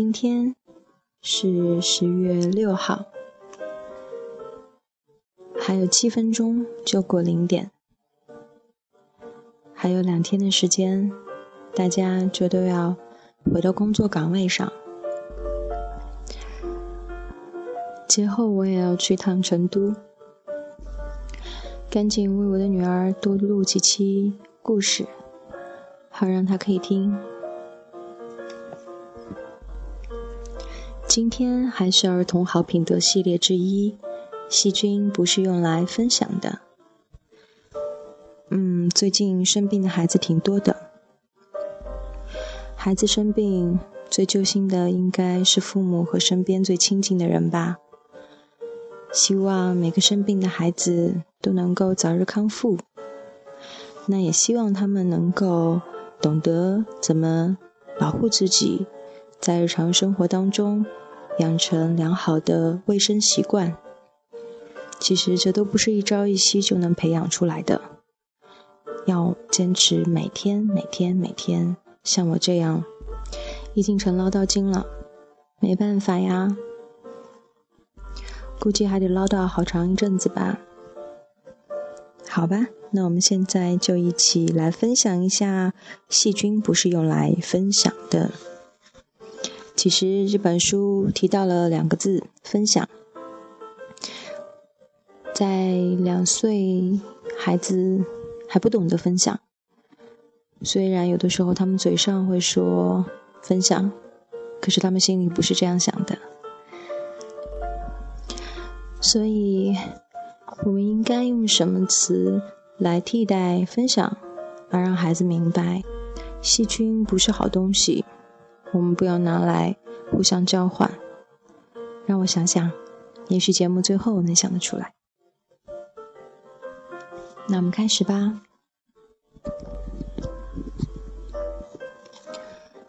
今天是十月六号，还有七分钟就过零点，还有两天的时间，大家就都要回到工作岗位上。节后我也要去趟成都，赶紧为我的女儿多录几期故事，好让她可以听。今天还是儿童好品德系列之一，细菌不是用来分享的。嗯，最近生病的孩子挺多的，孩子生病最揪心的应该是父母和身边最亲近的人吧。希望每个生病的孩子都能够早日康复，那也希望他们能够懂得怎么保护自己，在日常生活当中。养成良好的卫生习惯，其实这都不是一朝一夕就能培养出来的，要坚持每天、每天、每天。像我这样，已经成唠叨精了，没办法呀，估计还得唠叨好长一阵子吧。好吧，那我们现在就一起来分享一下，细菌不是用来分享的。其实这本书提到了两个字：分享。在两岁孩子还不懂得分享，虽然有的时候他们嘴上会说分享，可是他们心里不是这样想的。所以，我们应该用什么词来替代分享，而让孩子明白，细菌不是好东西。我们不要拿来互相交换。让我想想，也许节目最后能想得出来。那我们开始吧。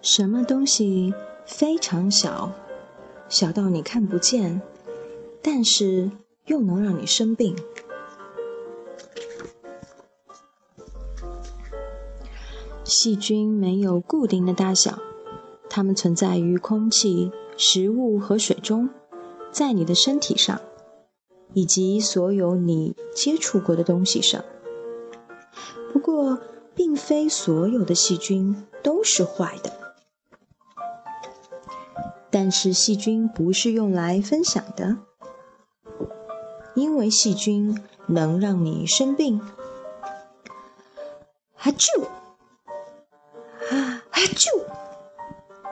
什么东西非常小，小到你看不见，但是又能让你生病？细菌没有固定的大小。它们存在于空气、食物和水中，在你的身体上，以及所有你接触过的东西上。不过，并非所有的细菌都是坏的。但是，细菌不是用来分享的，因为细菌能让你生病。哈啾！啊，哈啾！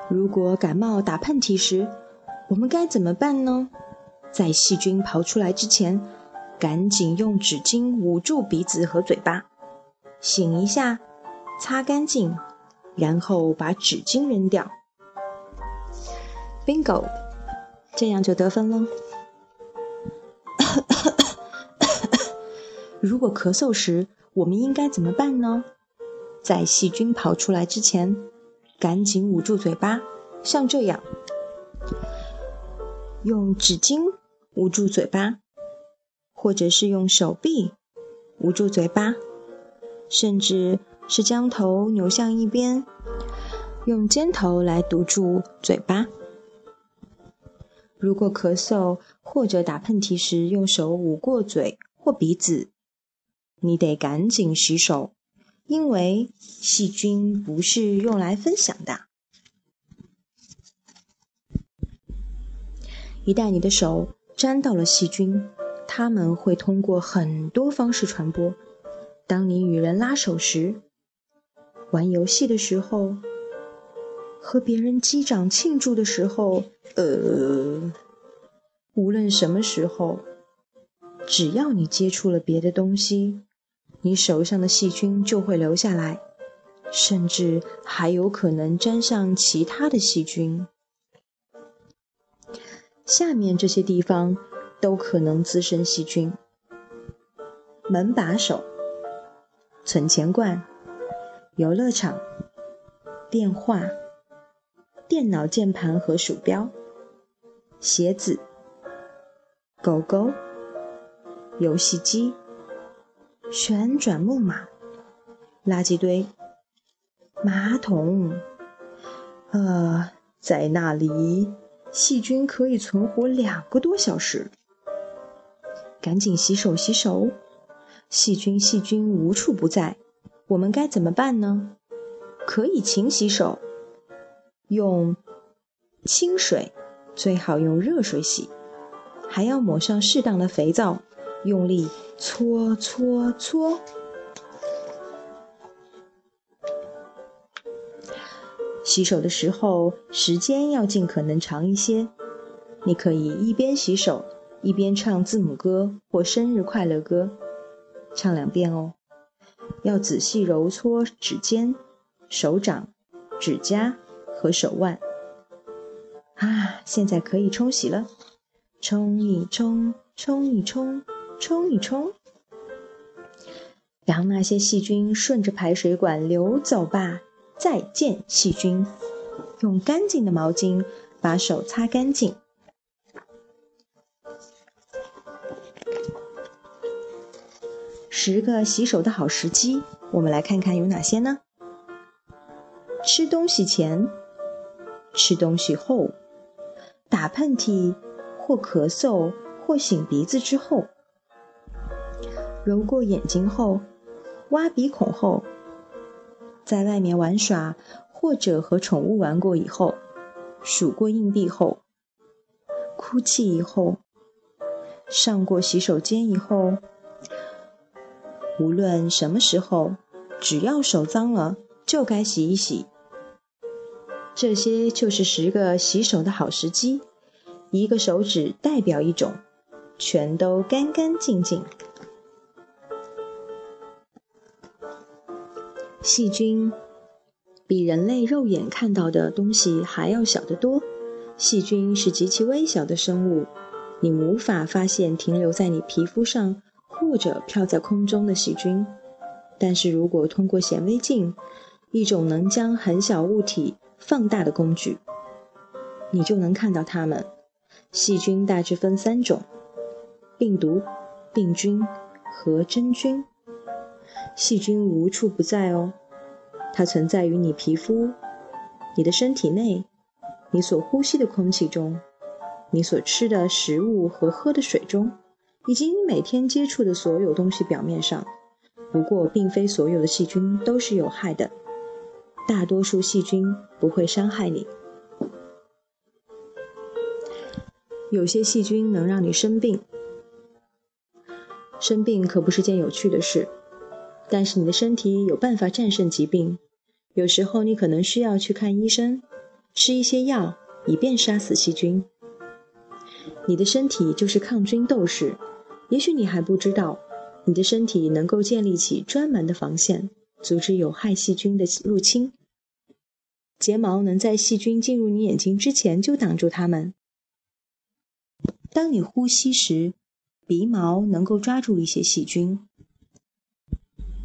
如果感冒打喷嚏时，我们该怎么办呢？在细菌跑出来之前，赶紧用纸巾捂住鼻子和嘴巴，擤一下，擦干净，然后把纸巾扔掉。Bingo，这样就得分喽。如果咳嗽时，我们应该怎么办呢？在细菌跑出来之前。赶紧捂住嘴巴，像这样，用纸巾捂住嘴巴，或者是用手臂捂住嘴巴，甚至是将头扭向一边，用肩头来堵住嘴巴。如果咳嗽或者打喷嚏时用手捂过嘴或鼻子，你得赶紧洗手。因为细菌不是用来分享的。一旦你的手沾到了细菌，它们会通过很多方式传播。当你与人拉手时，玩游戏的时候，和别人击掌庆祝的时候，呃，无论什么时候，只要你接触了别的东西。你手上的细菌就会留下来，甚至还有可能沾上其他的细菌。下面这些地方都可能滋生细菌：门把手、存钱罐、游乐场、电话、电脑键盘和鼠标、鞋子、狗狗、游戏机。旋转木马、垃圾堆、马桶、呃，在那里，细菌可以存活两个多小时。赶紧洗手，洗手！细菌，细菌无处不在，我们该怎么办呢？可以勤洗手，用清水，最好用热水洗，还要抹上适当的肥皂，用力搓搓搓。洗手的时候，时间要尽可能长一些。你可以一边洗手，一边唱字母歌或生日快乐歌，唱两遍哦。要仔细揉搓指尖、手掌、指甲和手腕。啊，现在可以冲洗了，冲一冲，冲一冲，冲一冲，让那些细菌顺着排水管流走吧。再见，细菌。用干净的毛巾把手擦干净。十个洗手的好时机，我们来看看有哪些呢？吃东西前、吃东西后、打喷嚏或咳嗽或擤鼻子之后、揉过眼睛后、挖鼻孔后。在外面玩耍，或者和宠物玩过以后，数过硬币后，哭泣以后，上过洗手间以后，无论什么时候，只要手脏了，就该洗一洗。这些就是十个洗手的好时机，一个手指代表一种，全都干干净净。细菌比人类肉眼看到的东西还要小得多。细菌是极其微小的生物，你无法发现停留在你皮肤上或者飘在空中的细菌。但是如果通过显微镜，一种能将很小物体放大的工具，你就能看到它们。细菌大致分三种：病毒、病菌和真菌。细菌无处不在哦，它存在于你皮肤、你的身体内、你所呼吸的空气中、你所吃的食物和喝的水中，以及你每天接触的所有东西表面上。不过，并非所有的细菌都是有害的，大多数细菌不会伤害你。有些细菌能让你生病，生病可不是件有趣的事。但是你的身体有办法战胜疾病，有时候你可能需要去看医生，吃一些药，以便杀死细菌。你的身体就是抗菌斗士，也许你还不知道，你的身体能够建立起专门的防线，阻止有害细菌的入侵。睫毛能在细菌进入你眼睛之前就挡住它们。当你呼吸时，鼻毛能够抓住一些细菌。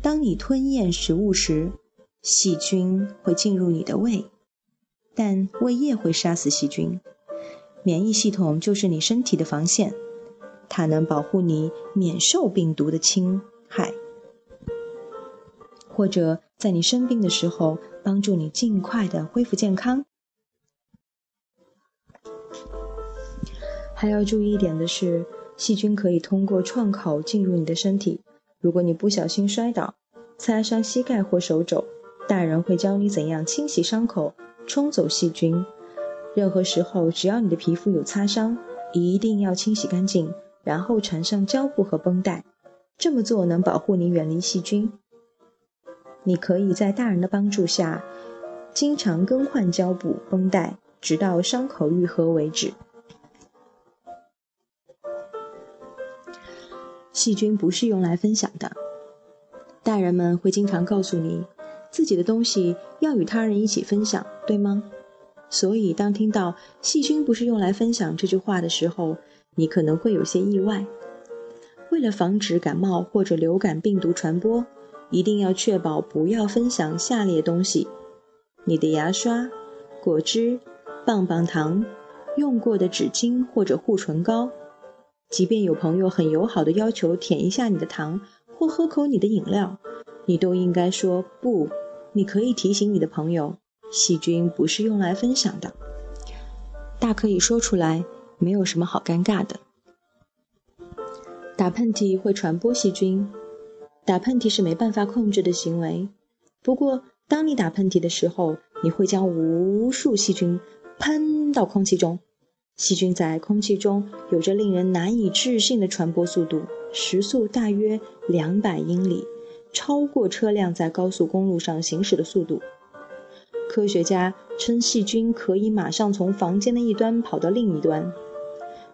当你吞咽食物时，细菌会进入你的胃，但胃液会杀死细菌。免疫系统就是你身体的防线，它能保护你免受病毒的侵害，或者在你生病的时候帮助你尽快的恢复健康。还要注意一点的是，细菌可以通过创口进入你的身体。如果你不小心摔倒，擦伤膝盖或手肘，大人会教你怎样清洗伤口，冲走细菌。任何时候，只要你的皮肤有擦伤，一定要清洗干净，然后缠上胶布和绷带。这么做能保护你远离细菌。你可以在大人的帮助下，经常更换胶布、绷带，直到伤口愈合为止。细菌不是用来分享的。大人们会经常告诉你，自己的东西要与他人一起分享，对吗？所以，当听到“细菌不是用来分享”这句话的时候，你可能会有些意外。为了防止感冒或者流感病毒传播，一定要确保不要分享下列东西：你的牙刷、果汁、棒棒糖、用过的纸巾或者护唇膏。即便有朋友很友好的要求舔一下你的糖或喝口你的饮料，你都应该说不。你可以提醒你的朋友，细菌不是用来分享的，大可以说出来，没有什么好尴尬的。打喷嚏会传播细菌，打喷嚏是没办法控制的行为。不过，当你打喷嚏的时候，你会将无数细菌喷到空气中。细菌在空气中有着令人难以置信的传播速度，时速大约两百英里，超过车辆在高速公路上行驶的速度。科学家称，细菌可以马上从房间的一端跑到另一端，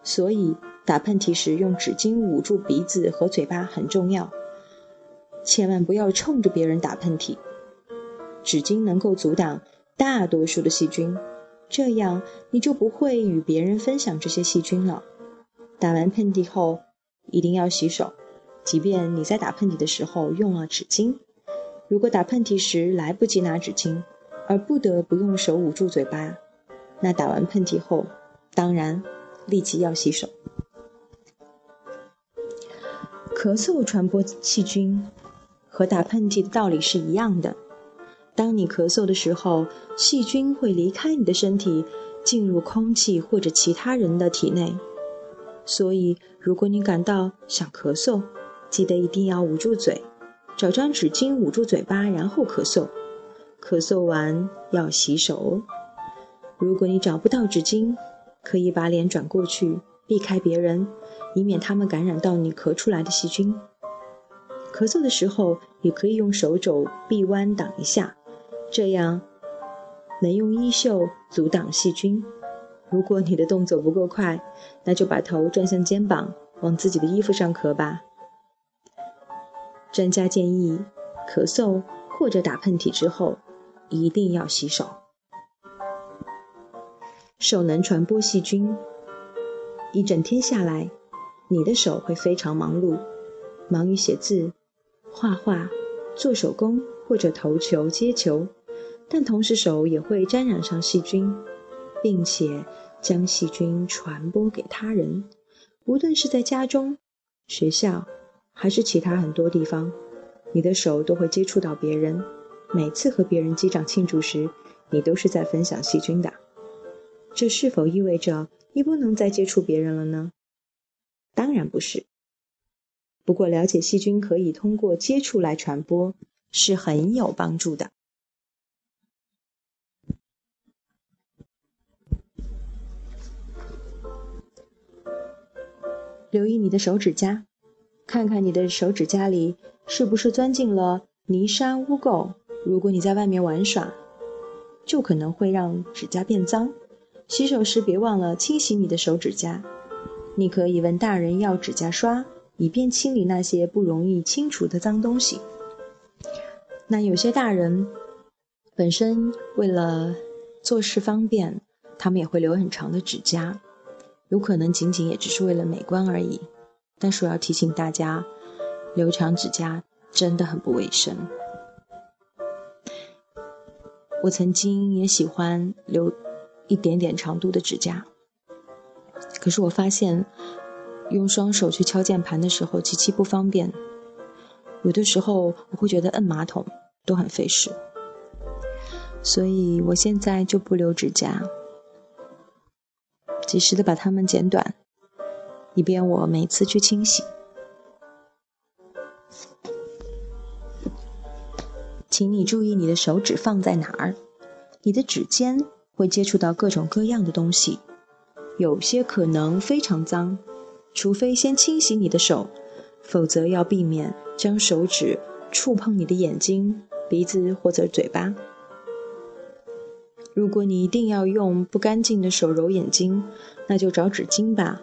所以打喷嚏时用纸巾捂住鼻子和嘴巴很重要。千万不要冲着别人打喷嚏，纸巾能够阻挡大多数的细菌，这样你就不会与别人分享这些细菌了。打完喷嚏后一定要洗手，即便你在打喷嚏的时候用了纸巾，如果打喷嚏时来不及拿纸巾。而不得不用手捂住嘴巴，那打完喷嚏后，当然立即要洗手。咳嗽传播细菌和打喷嚏的道理是一样的。当你咳嗽的时候，细菌会离开你的身体，进入空气或者其他人的体内。所以，如果你感到想咳嗽，记得一定要捂住嘴，找张纸巾捂住嘴巴，然后咳嗽。咳嗽完要洗手。如果你找不到纸巾，可以把脸转过去，避开别人，以免他们感染到你咳出来的细菌。咳嗽的时候，也可以用手肘臂弯挡一下，这样能用衣袖阻挡细菌。如果你的动作不够快，那就把头转向肩膀，往自己的衣服上咳吧。专家建议，咳嗽或者打喷嚏之后。一定要洗手。手能传播细菌，一整天下来，你的手会非常忙碌，忙于写字、画画、做手工或者投球、接球，但同时手也会沾染上细菌，并且将细菌传播给他人。无论是在家中、学校，还是其他很多地方，你的手都会接触到别人。每次和别人击掌庆祝时，你都是在分享细菌的。这是否意味着你不能再接触别人了呢？当然不是。不过，了解细菌可以通过接触来传播是很有帮助的。留意你的手指甲，看看你的手指甲里是不是钻进了泥沙污垢。如果你在外面玩耍，就可能会让指甲变脏。洗手时别忘了清洗你的手指甲。你可以问大人要指甲刷，以便清理那些不容易清除的脏东西。那有些大人本身为了做事方便，他们也会留很长的指甲，有可能仅仅也只是为了美观而已。但是我要提醒大家，留长指甲真的很不卫生。我曾经也喜欢留一点点长度的指甲，可是我发现用双手去敲键盘的时候极其不方便，有的时候我会觉得摁马桶都很费事，所以我现在就不留指甲，及时的把它们剪短，以便我每次去清洗。请你注意你的手指放在哪儿，你的指尖会接触到各种各样的东西，有些可能非常脏，除非先清洗你的手，否则要避免将手指触碰你的眼睛、鼻子或者嘴巴。如果你一定要用不干净的手揉眼睛，那就找纸巾吧。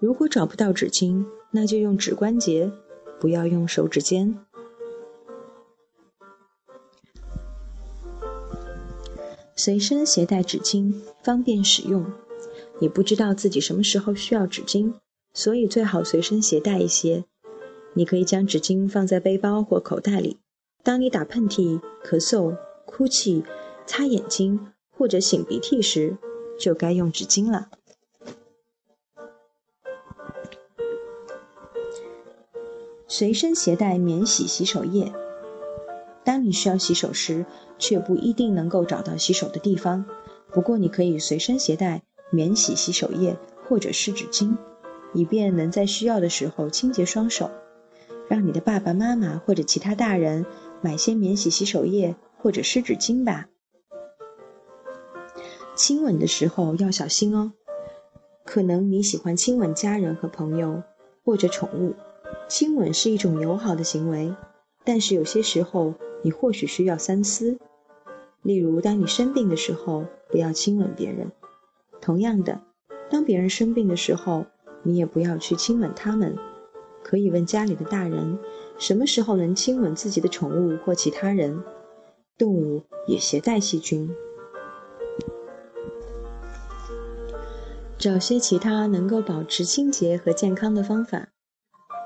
如果找不到纸巾，那就用指关节，不要用手指尖。随身携带纸巾，方便使用。你不知道自己什么时候需要纸巾，所以最好随身携带一些。你可以将纸巾放在背包或口袋里。当你打喷嚏、咳嗽、哭泣、擦眼睛或者擤鼻涕时，就该用纸巾了。随身携带免洗洗手液。当你需要洗手时，却不一定能够找到洗手的地方。不过，你可以随身携带免洗洗手液或者湿纸巾，以便能在需要的时候清洁双手。让你的爸爸妈妈或者其他大人买些免洗洗手液或者湿纸巾吧。亲吻的时候要小心哦。可能你喜欢亲吻家人和朋友，或者宠物。亲吻是一种友好的行为，但是有些时候你或许需要三思。例如，当你生病的时候，不要亲吻别人；同样的，当别人生病的时候，你也不要去亲吻他们。可以问家里的大人，什么时候能亲吻自己的宠物或其他人？动物也携带细菌。找些其他能够保持清洁和健康的方法。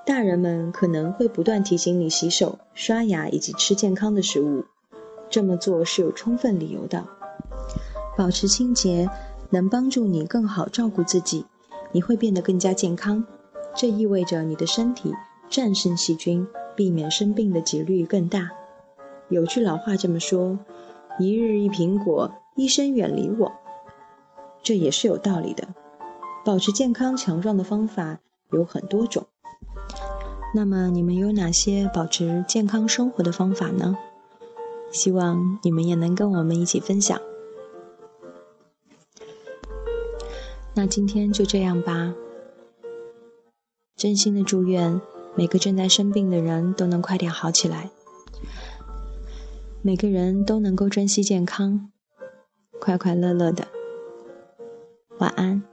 大人们可能会不断提醒你洗手、刷牙以及吃健康的食物，这么做是有充分理由的。保持清洁能帮助你更好照顾自己，你会变得更加健康。这意味着你的身体战胜细菌、避免生病的几率更大。有句老话这么说：“一日一苹果，医生远离我。”这也是有道理的。保持健康强壮的方法有很多种。那么你们有哪些保持健康生活的方法呢？希望你们也能跟我们一起分享。那今天就这样吧。真心的祝愿每个正在生病的人都能快点好起来，每个人都能够珍惜健康，快快乐乐的。晚安。